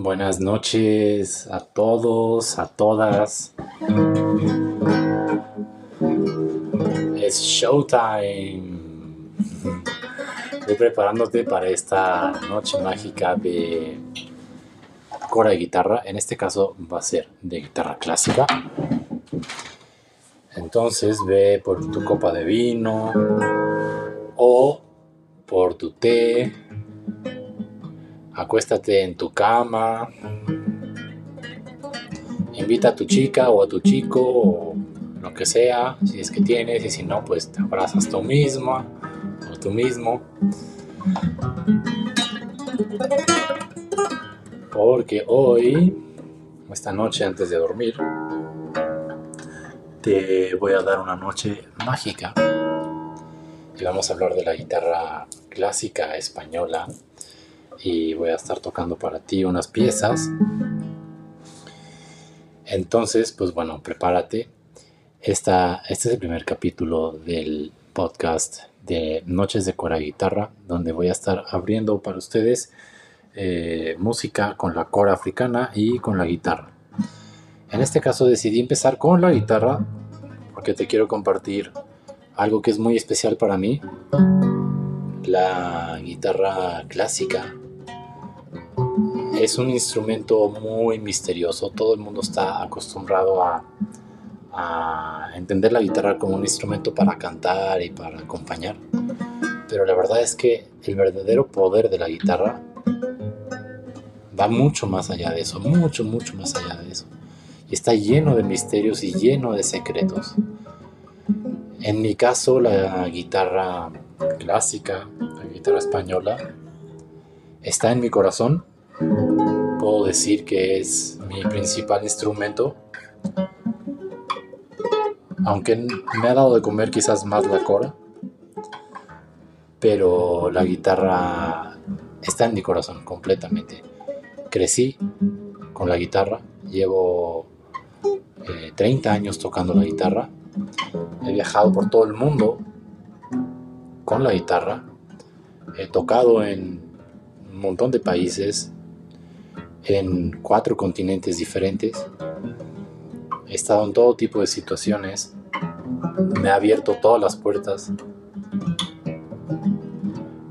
Buenas noches a todos, a todas. Es showtime. Estoy preparándote para esta noche mágica de cora y guitarra. En este caso va a ser de guitarra clásica. Entonces ve por tu copa de vino o por tu té. Acuéstate en tu cama. Invita a tu chica o a tu chico o lo que sea, si es que tienes, y si no, pues te abrazas tú misma o tú mismo. Porque hoy, esta noche antes de dormir, te voy a dar una noche mágica y vamos a hablar de la guitarra clásica española y voy a estar tocando para ti unas piezas. Entonces, pues bueno, prepárate. Esta, este es el primer capítulo del podcast de Noches de Cora Guitarra, donde voy a estar abriendo para ustedes eh, música con la cora africana y con la guitarra. En este caso decidí empezar con la guitarra porque te quiero compartir algo que es muy especial para mí. La guitarra clásica es un instrumento muy misterioso. Todo el mundo está acostumbrado a, entender la guitarra como un instrumento para cantar y para acompañar. Pero la verdad es que el verdadero poder de la guitarra va mucho más allá de eso, mucho, mucho más allá de eso y está lleno de misterios y lleno de secretos. En mi caso, la guitarra clásica, la guitarra española, está en mi corazón. Decir que es mi principal instrumento. Aunque me ha dado de comer quizás más la cora. Pero la guitarra está en mi corazón completamente. Crecí con la guitarra. Llevo 30 años tocando la guitarra. He viajado por todo el mundo con la guitarra. He tocado en un montón de países, en cuatro continentes diferentes. He estado en todo tipo de situaciones. Me ha abierto todas las puertas.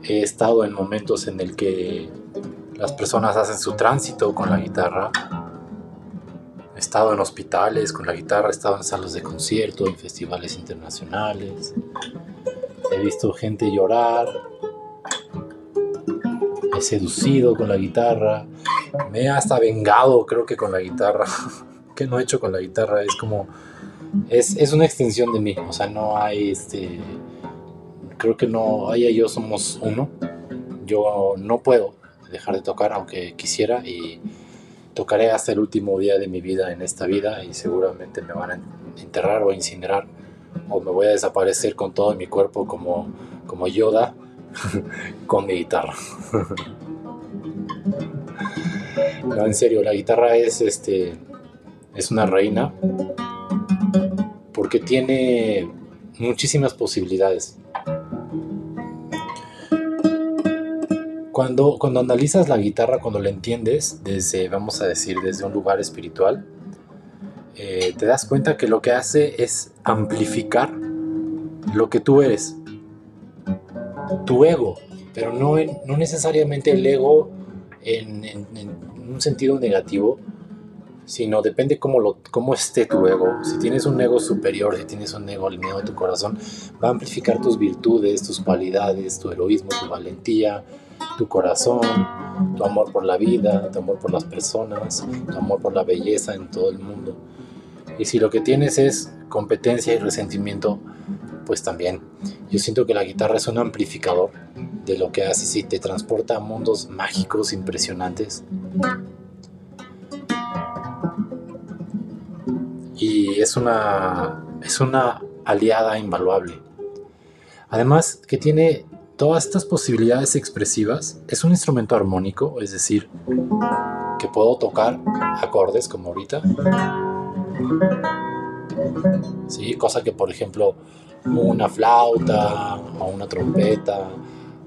He estado en momentos en el que las personas hacen su tránsito con la guitarra He estado en hospitales con la guitarra, he estado en salas de concierto, en festivales internacionales. He visto gente llorar. He seducido con la guitarra. Me he hasta vengado, creo que con la guitarra. ¿Qué no he hecho con la guitarra? Es como. Es, es una extensión de mí. O sea, no hay este. Creo que no. Ella y yo somos uno. Yo no puedo dejar de tocar, aunque quisiera. Y tocaré hasta el último día de mi vida en esta vida y seguramente me van a enterrar o incinerar o me voy a desaparecer con todo mi cuerpo como, como Yoda con mi guitarra. no, en serio, la guitarra es este es una reina porque tiene muchísimas posibilidades. Cuando, cuando analizas la guitarra, cuando la entiendes, desde, vamos a decir, desde un lugar espiritual, eh, te das cuenta que lo que hace es amplificar lo que tú eres, tu ego, pero no, no necesariamente el ego en, un sentido negativo, sino depende cómo, lo, cómo esté tu ego. Si tienes un ego superior, si tienes un ego alineado a tu corazón, va a amplificar tus virtudes, tus cualidades, tu heroísmo, tu valentía, tu corazón, tu amor por la vida, tu amor por las personas, tu amor por la belleza en todo el mundo. Y si lo que tienes es competencia y resentimiento, pues también. Yo siento que la guitarra es un amplificador de lo que hace y te transporta a mundos mágicos impresionantes. Y es una, es una aliada invaluable. Además que tiene todas estas posibilidades expresivas es un instrumento armónico, es decir, que puedo tocar acordes como ahorita. Sí, cosa que por ejemplo una flauta o una trompeta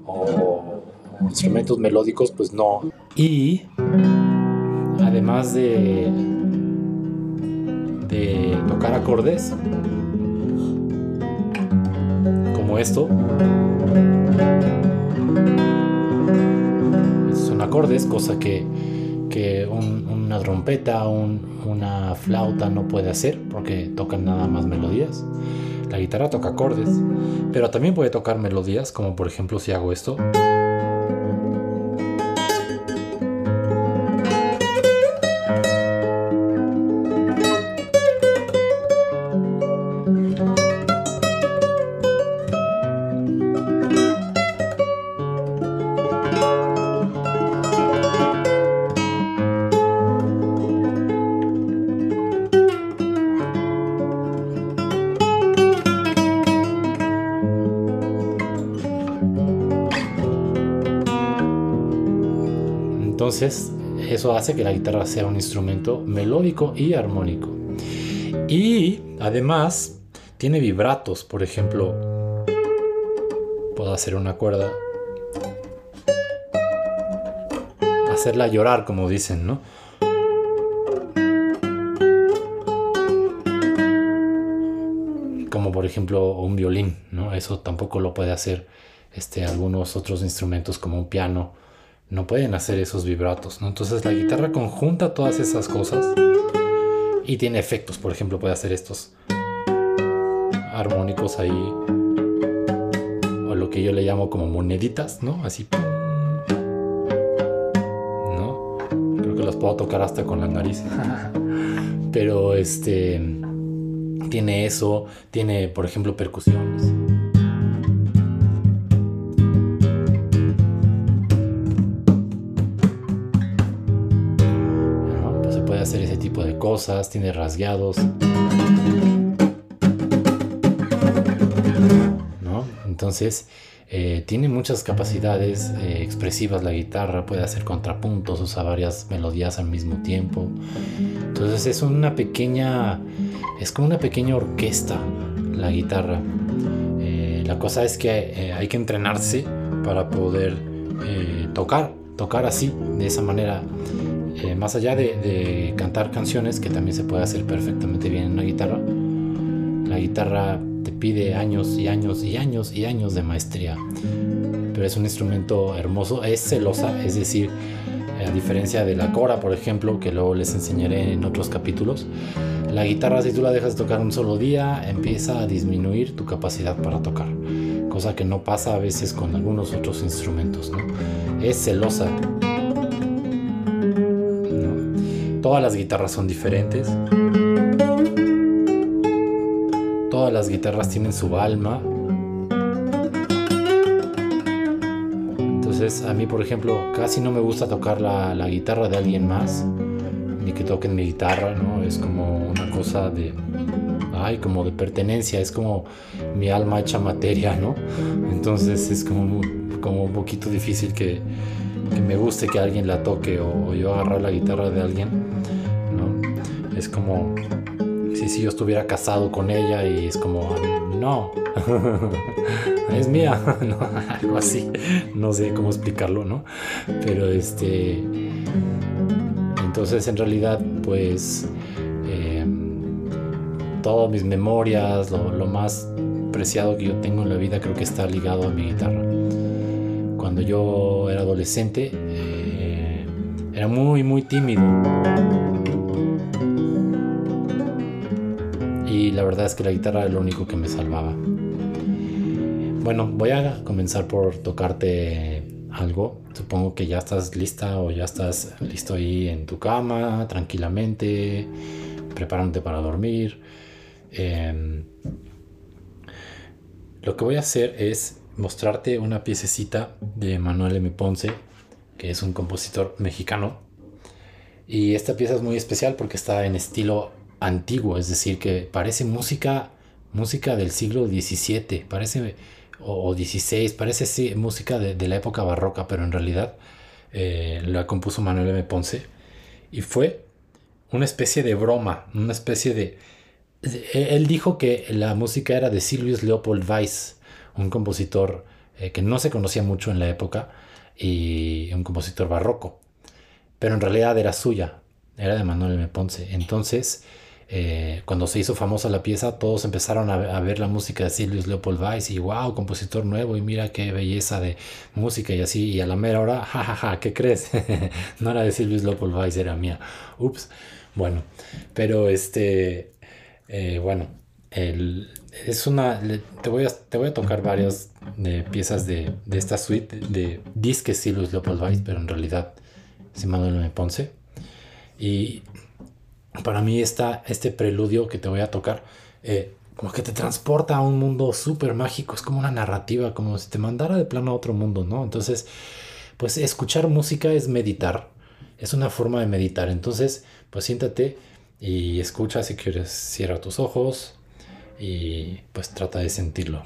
o, instrumentos melódicos pues no. Y además de, de tocar acordes, como esto, son acordes, cosa que, una trompeta o una flauta no puede hacer porque tocan nada más melodías. La guitarra toca acordes, pero también puede tocar melodías, como por ejemplo si hago esto. Entonces, eso hace que la guitarra sea un instrumento melódico y armónico. Y además tiene vibratos, por ejemplo, puedo hacer una cuerda, hacerla llorar, como dicen, ¿no? Como por ejemplo un violín, ¿no? Eso tampoco lo puede hacer este, algunos otros instrumentos como un piano no pueden hacer esos vibratos, ¿no? Entonces la guitarra conjunta todas esas cosas y tiene efectos, por ejemplo, puede hacer estos armónicos ahí o lo que yo le llamo como moneditas, ¿no? Así ¿no? Creo que los puedo tocar hasta con la nariz. Pero este tiene eso, tiene por ejemplo percusiones. Cosas, tiene rasgueados. ¿No? Entonces, eh, tiene muchas capacidades eh, expresivas la guitarra, puede hacer contrapuntos, usa varias melodías al mismo tiempo. Entonces es una pequeña, es como una pequeña orquesta la guitarra. Eh, la cosa es que hay que entrenarse para poder tocar, tocar así, de esa manera. Eh, más allá de, cantar canciones, que también se puede hacer perfectamente bien en una guitarra, la guitarra te pide años y años y años y años de maestría. Pero es un instrumento hermoso, es celosa, es decir, a diferencia de la cora, por ejemplo, que luego les enseñaré en otros capítulos, la guitarra si tú la dejas tocar un solo día, empieza a disminuir tu capacidad para tocar, cosa que no pasa a veces con algunos otros instrumentos. Es celosa, Todas las guitarras son diferentes. Todas las guitarras tienen su alma. Entonces a mí, por ejemplo, casi no me gusta tocar la, guitarra de alguien más. Ni que toquen mi guitarra, ¿no? Es como una cosa de... Ay, como de pertenencia. Es como mi alma hecha materia, ¿no? Entonces es como, como un poquito difícil que, me guste que alguien la toque o, yo agarrar la guitarra de alguien. Es como si, si yo estuviera casado con ella y es como, no, es mía, algo así, no sé cómo explicarlo, ¿no? Pero este, entonces en realidad pues eh, todas mis memorias, lo, lo más preciado que yo tengo en la vida creo que está ligado a mi guitarra cuando yo era adolescente, eh, era muy, muy tímido. Y la verdad es que la guitarra era lo único que me salvaba. Bueno, voy a comenzar por tocarte algo. Supongo que ya estás lista o ya estás listo ahí en tu cama, tranquilamente, preparándote para dormir. Em, lo que voy a hacer es mostrarte una piececita de Manuel M. Ponce, que es un compositor mexicano. Y esta pieza es muy especial porque está en estilo antiguo, es decir, que parece música, música del siglo XVII, parece, o, XVI, parece música de, la época barroca, pero en realidad eh, la compuso Manuel M. Ponce. Y fue una especie de broma, una especie de... Él dijo que la música era de Silvius Leopold Weiss, un compositor eh, que no se conocía mucho en la época y un compositor barroco, pero en realidad era suya. era de Manuel M. Ponce. Entonces, eh, cuando se hizo famosa la pieza, todos empezaron a, ver la música de Silvius Leopold Weiss y wow, compositor nuevo y mira qué belleza de música y así. Y a la mera hora, jajaja, ja, ja, ¿qué crees? no era de Silvius Leopold Weiss, era mía. Ups. Bueno, pero este, eh, bueno, es una, te voy, a, te voy a tocar varias de piezas de, de esta suite de disques Silvius Leopold Weiss, pero en realidad es Manuel M. Ponce. Y para mí está este preludio que te voy a tocar, eh, como que te transporta a un mundo súper mágico, es como una narrativa, como si te mandara de plano a otro mundo, ¿no? Entonces, pues escuchar música es meditar, es una forma de meditar, entonces, pues siéntate y escucha si quieres, cierra tus ojos y pues trata de sentirlo.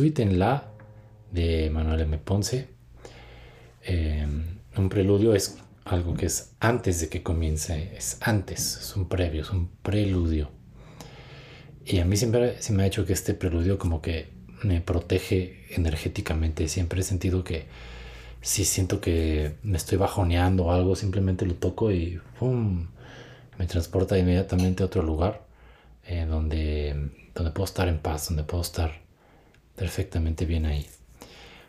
Suite en La de Manuel M. Ponce. Em, un preludio es algo que es antes de que comience, es antes, es un previo, es un preludio. Y a mí siempre se me ha hecho que este preludio como que me protege energéticamente. Siempre he sentido que si siento que me estoy bajoneando o algo, simplemente lo toco y ¡pum! me transporta inmediatamente a otro lugar eh, donde donde puedo estar en paz, donde puedo estar perfectamente bien ahí.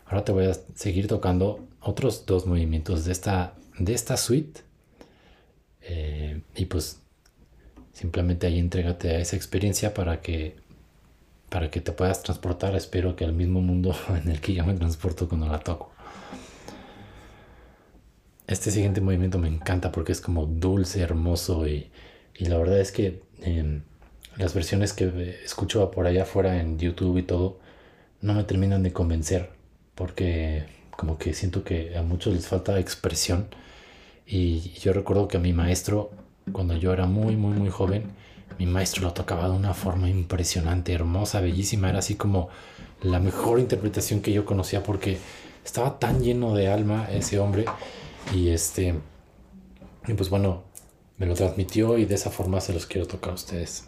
Ahora te voy a seguir tocando otros dos movimientos de esta, de esta suite. Eh, y pues simplemente ahí entrégate a esa experiencia para que, para que te puedas transportar, espero que al mismo mundo en el que yo me transporto cuando la toco. Este siguiente movimiento me encanta porque es como dulce, hermoso y, y la verdad es que em, las versiones que escucho por allá afuera en YouTube y todo, no me terminan de convencer porque como que siento que a muchos les falta expresión. Y yo recuerdo que a mi maestro cuando yo era muy muy muy joven mi maestro lo tocaba de una forma impresionante hermosa bellísima. Era así como la mejor interpretación que yo conocía porque estaba tan lleno de alma ese hombre. Y este y pues bueno me lo transmitió y de esa forma se los quiero tocar a ustedes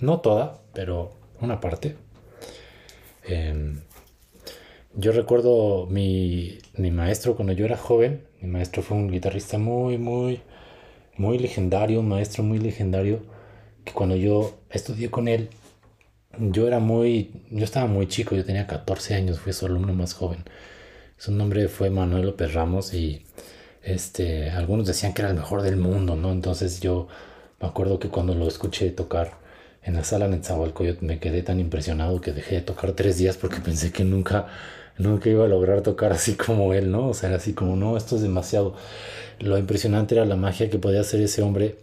no toda, pero una parte. Em, yo recuerdo mi, mi maestro cuando yo era joven, mi maestro fue un guitarrista muy, muy, muy legendario, un maestro muy legendario, que cuando yo estudié con él, yo era muy, yo estaba muy chico, yo tenía 14 años, fui su alumno más joven. Su nombre fue Manuel López Ramos y este, algunos decían que era el mejor del mundo, ¿no? Entonces yo me acuerdo que cuando lo escuché tocar, en la sala Netzahualcoyot me quedé tan impresionado que dejé de tocar tres días porque pensé que nunca, nunca iba a lograr tocar así como él, ¿no? O sea, era así como, no, esto es demasiado. Lo impresionante era la magia que podía hacer ese hombre.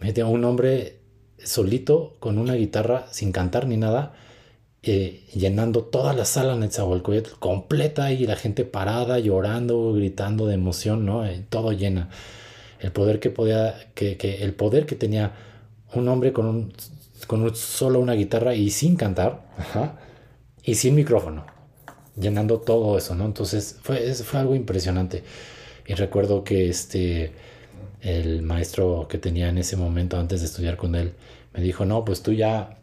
Un hombre solito con una guitarra sin cantar ni nada eh, llenando toda la sala en Netzahualcoyotl completa y la gente parada, llorando, gritando de emoción, ¿no? Eh, todo llena. El poder que podía, que, que, el poder que tenía un hombre con, un, con solo una guitarra y sin cantar, y sin micrófono, llenando todo eso, ¿no? Entonces fue, fue algo impresionante. Y recuerdo que este, el maestro que tenía en ese momento antes de estudiar con él, me dijo, no, pues tú ya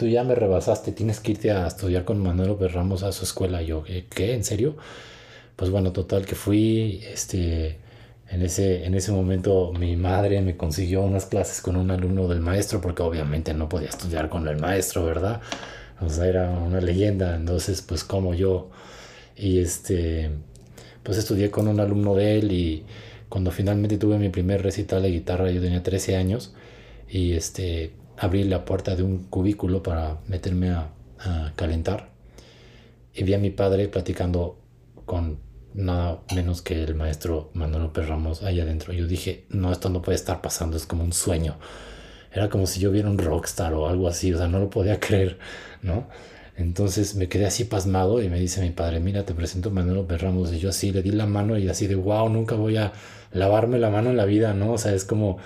tú ya me rebasaste, tienes que irte a estudiar con Manuel Ramos a su escuela. yo, ¿qué? ¿En serio? Pues bueno, total que fui, este, en ese, en ese momento mi madre me consiguió unas clases con un alumno del maestro, porque obviamente no podía estudiar con el maestro, ¿verdad? O sea, era una leyenda, entonces pues como yo, y este, pues estudié con un alumno de él y cuando finalmente tuve mi primer recital de guitarra yo tenía 13 años y este abrí la puerta de un cubículo para meterme a, calentar. Y vi a mi padre platicando con nada menos que el maestro Manuel López Ramos allá adentro. Yo dije, no, esto no puede estar pasando, es como un sueño. Era como si yo viera un rockstar o algo así, o sea, no lo podía creer, ¿no? Entonces me quedé así pasmado y me dice mi padre, mira, te presento a Manuel López Ramos. Y yo así le di la mano y así de, wow, nunca voy a lavarme la mano en la vida, ¿no? O sea, es como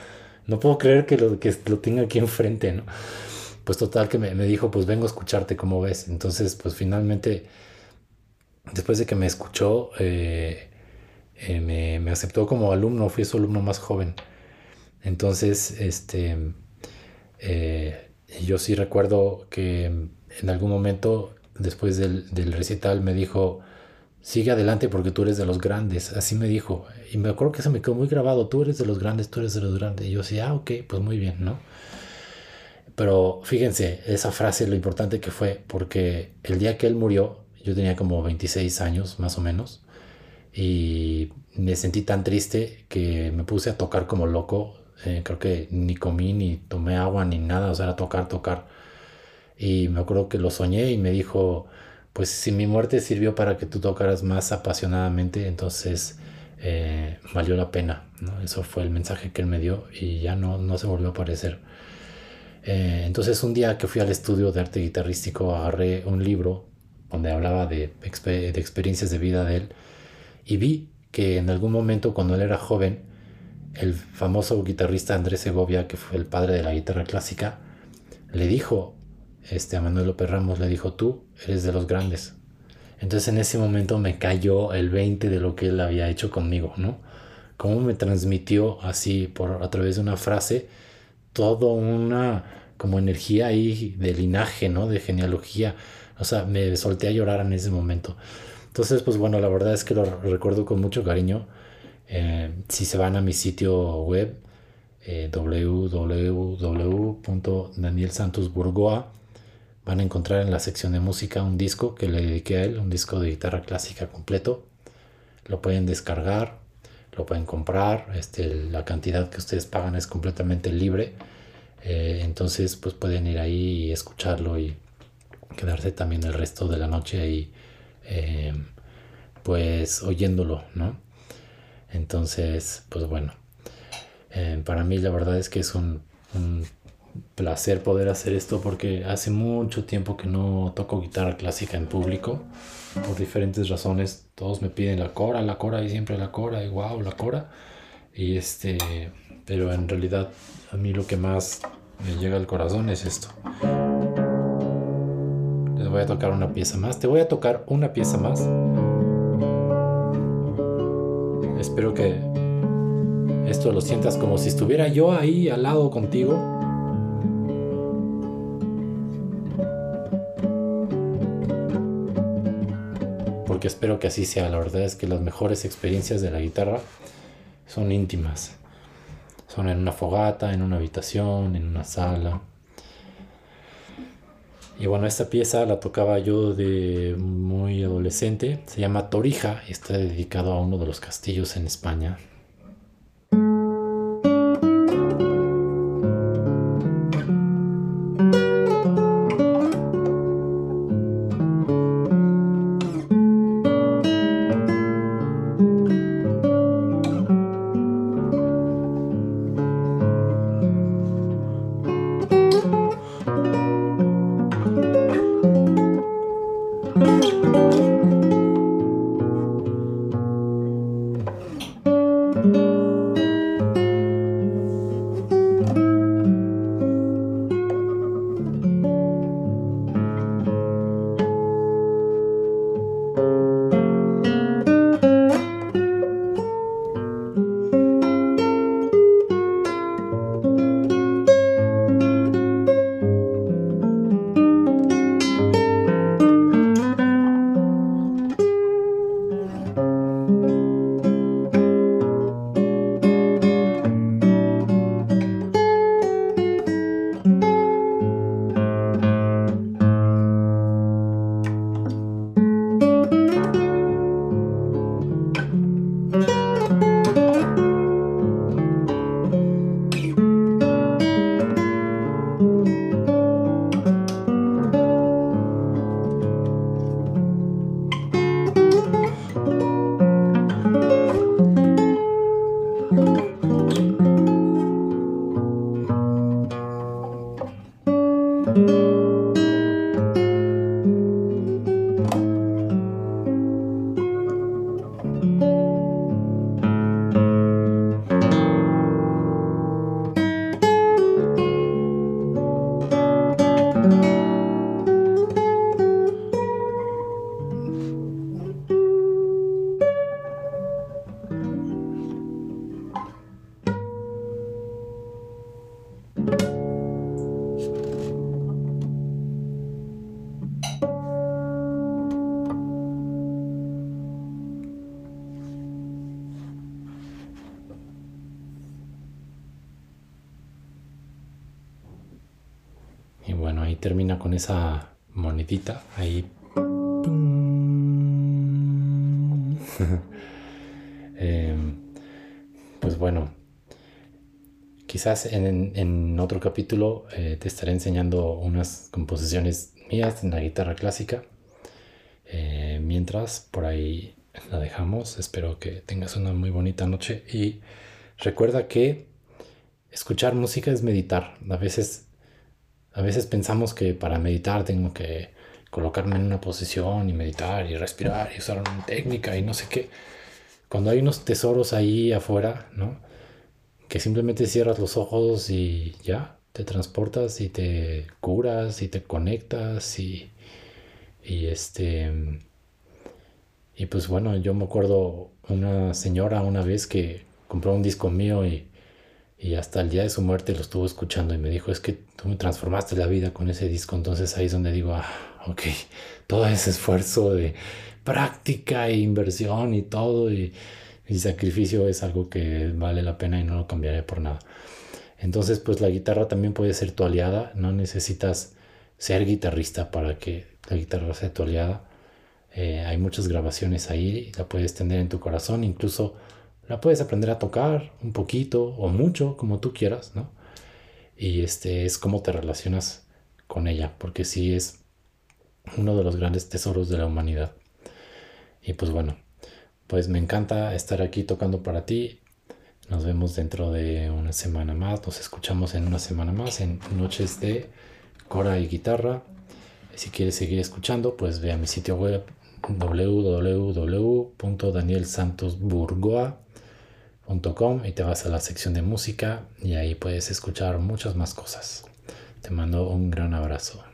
no puedo creer que lo, que lo tenga aquí enfrente, ¿no? Pues total que me, dijo, pues vengo a escucharte, ¿cómo ves? Entonces, pues finalmente, después de que me escuchó, eh, eh, me, aceptó como alumno, fui su alumno más joven. Entonces, este, eh, yo sí recuerdo que en algún momento, después del, del recital, me dijo, sigue adelante porque tú eres de los grandes. Así me dijo. Y me acuerdo que se me quedó muy grabado. Tú eres de los grandes, tú eres de los grandes. Y yo decía, ah, ok, pues muy bien, ¿no? Pero fíjense, esa frase, lo importante que fue, porque el día que él murió, yo tenía como 26 años más o menos. Y me sentí tan triste que me puse a tocar como loco. Eh, creo que ni comí, ni tomé agua, ni nada. O sea, era tocar, tocar. Y me acuerdo que lo soñé y me dijo, pues si mi muerte sirvió para que tú tocaras más apasionadamente, entonces eh, valió la pena. Eso fue el mensaje que él me dio y ya no, no se volvió a aparecer. Eh, entonces un día que fui al estudio de arte guitarrístico agarré un libro donde hablaba de, de experiencias de vida de él y vi que en algún momento cuando él era joven, el famoso guitarrista Andrés Segovia, que fue el padre de la guitarra clásica, le dijo este, a Manuel López Ramos le dijo, tú eres de los grandes. Entonces en ese momento me cayó el 20 de lo que él había hecho conmigo, ¿no? Cómo me transmitió así por a través de una frase toda una como energía ahí de linaje, ¿no? De genealogía. O sea, me solté a llorar en ese momento. Entonces, pues bueno, la verdad es que lo recuerdo con mucho cariño. Eh, si se van a mi sitio web, eh, www.danielsantosburgoa, Van a encontrar en la sección de música un disco que le dediqué a él, un disco de guitarra clásica completo. Lo pueden descargar, lo pueden comprar, este, la cantidad que ustedes pagan es completamente libre. Eh, entonces pues pueden ir ahí y escucharlo y quedarse también el resto de la noche ahí eh, pues oyéndolo, ¿no? Entonces pues bueno, eh, para mí la verdad es que es un placer poder hacer esto porque hace mucho tiempo que no toco guitarra clásica en público por diferentes razones. Todos me piden la cora, la cora y siempre la cora y wow, la cora. Y este, pero en realidad a mí lo que más me llega al corazón es esto. Les voy a tocar una pieza más. Te voy a tocar una pieza más. Espero que esto lo sientas como si estuviera yo ahí al lado contigo. Porque espero que así sea. La verdad es que las mejores experiencias de la guitarra son íntimas. Son en una fogata, en una habitación, en una sala. Y bueno, esta pieza la tocaba yo de muy adolescente. Se llama Torija y está dedicado a uno de los castillos en España. Pues bueno, quizás en, otro capítulo eh, te estaré enseñando unas composiciones mías en la guitarra clásica. Eh, mientras, por ahí la dejamos. Espero que tengas una muy bonita noche y recuerda que escuchar música es meditar. A veces a veces pensamos que para meditar tengo que colocarme en una posición y meditar y respirar y usar una técnica y no sé qué. Cuando hay unos tesoros ahí afuera, ¿no? Que simplemente cierras los ojos y ya, te transportas y te curas y te conectas y, y este... Y pues bueno, yo me acuerdo una señora una vez que compró un disco mío y y hasta el día de su muerte lo estuvo escuchando y me dijo, es que tú me transformaste la vida con ese disco. Entonces ahí es donde digo, ah, ok, todo ese esfuerzo de práctica e inversión y todo y, sacrificio es algo que vale la pena y no lo cambiaré por nada. Entonces pues la guitarra también puede ser tu aliada, no necesitas ser guitarrista para que la guitarra sea tu aliada. Eh, hay muchas grabaciones ahí, la puedes tener en tu corazón, incluso la puedes aprender a tocar un poquito o mucho, como tú quieras, ¿no? Y este es cómo te relacionas con ella, porque sí es uno de los grandes tesoros de la humanidad. Y pues bueno, pues me encanta estar aquí tocando para ti. Nos vemos dentro de una semana más, nos escuchamos en una semana más en Noches de Cora y Guitarra. Si quieres seguir escuchando, pues ve a mi sitio web www.danielsantosburgoa.com y te vas a la sección de música y ahí puedes escuchar muchas más cosas. Te mando un gran abrazo.